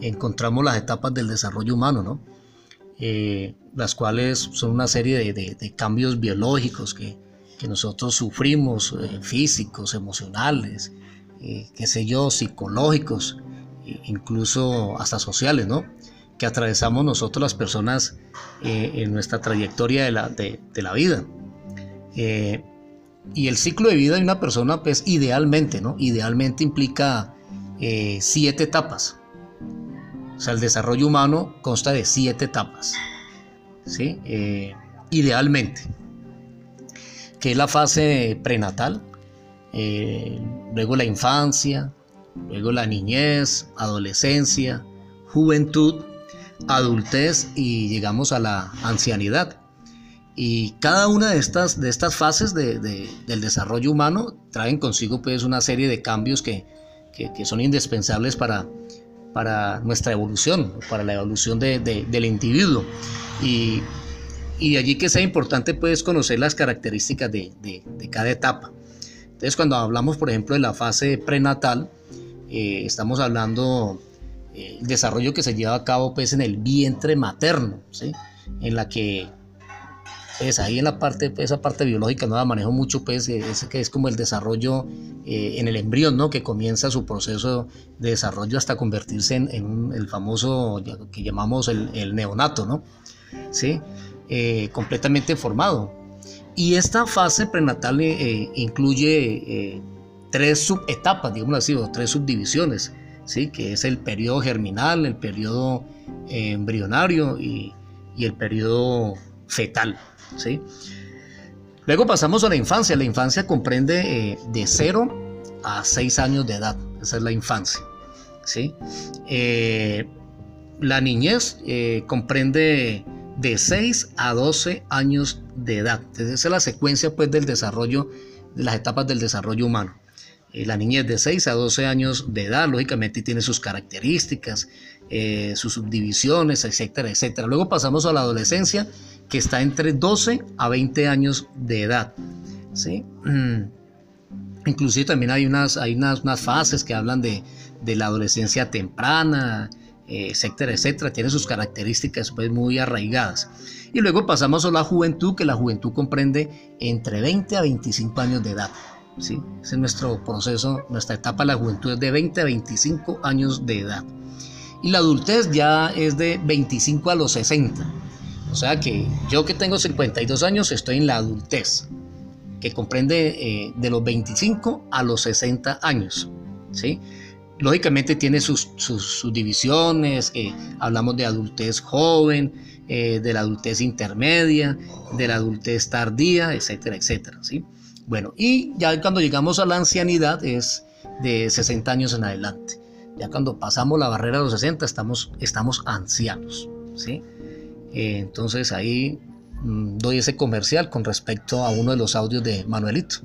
encontramos las etapas del desarrollo humano, ¿no? Eh, las cuales son una serie de, cambios biológicos que, nosotros sufrimos, eh, físicos, emocionales, eh, qué sé yo, psicológicos, incluso hasta sociales, ¿no? Que atravesamos nosotros las personas en nuestra trayectoria de la, de, la vida. y el ciclo de vida de una persona, pues idealmente, ¿no? Idealmente implica siete etapas. O sea, el desarrollo humano consta de siete etapas. ¿sí? Eh, idealmente. Que es la fase prenatal, eh, luego la infancia, luego la niñez, adolescencia, juventud, adultez y llegamos a la ancianidad. Y cada una de estas, de estas fases del desarrollo humano traen consigo pues una serie de cambios que, que son indispensables para, para nuestra evolución, para la evolución del individuo. Y, de allí que sea importante pues conocer las características de, cada etapa. Entonces cuando hablamos por ejemplo de la fase prenatal, eh, estamos hablando eh, desarrollo que se lleva a cabo pues en el vientre materno, en la que pues ahí en la parte, pues, esa parte biológica no la manejo mucho, pues es, que es como el desarrollo eh, en el embrión, ¿no? Que comienza su proceso de desarrollo hasta convertirse en, el famoso que llamamos el, neonato, ¿no? ¿Sí? Eh, completamente formado. Y esta fase prenatal eh, incluye tres subetapas, digamos así, o tres subdivisiones, ¿sí? Que es el periodo germinal, el periodo embrionario y, y el periodo fetal. ¿sí? Luego pasamos a la infancia. La infancia comprende eh, de 0 a 6 años de edad. Esa es la infancia. ¿sí? Eh, la niñez eh, comprende de 6 a 12 años de edad. esa es la secuencia pues, del desarrollo, de las etapas del desarrollo humano. la niñez de 6 a 12 años de edad, lógicamente, tiene sus características, sus subdivisiones, etcétera, etcétera. Luego pasamos a la adolescencia que está entre 12 a 20 años de edad. ¿sí? Inclusive también hay unas, hay unas, fases que hablan de, la adolescencia temprana, etcétera, etcétera. Tiene sus características pues, muy arraigadas. Y luego pasamos a la juventud, que la juventud comprende entre 20 a 25 años de edad. ¿sí? Ese es nuestro proceso, nuestra etapa de la juventud es de 20 a 25 años de edad. Y la adultez ya es de 25 a los 60. O sea que yo que tengo 52 años estoy en la adultez, que comprende eh, de los 25 a los 60 años. ¿sí? Lógicamente tiene sus, divisiones, hablamos de adultez joven, eh, de la adultez intermedia, de la adultez tardía, etcétera, etcétera. ¿sí? Bueno, y ya cuando llegamos a la ancianidad es de 60 años en adelante. Ya cuando pasamos la barrera de los 60 estamos, estamos ancianos. ¿sí? Eh, entonces ahí mm, doy ese comercial con respecto a uno de los audios de Manuelito.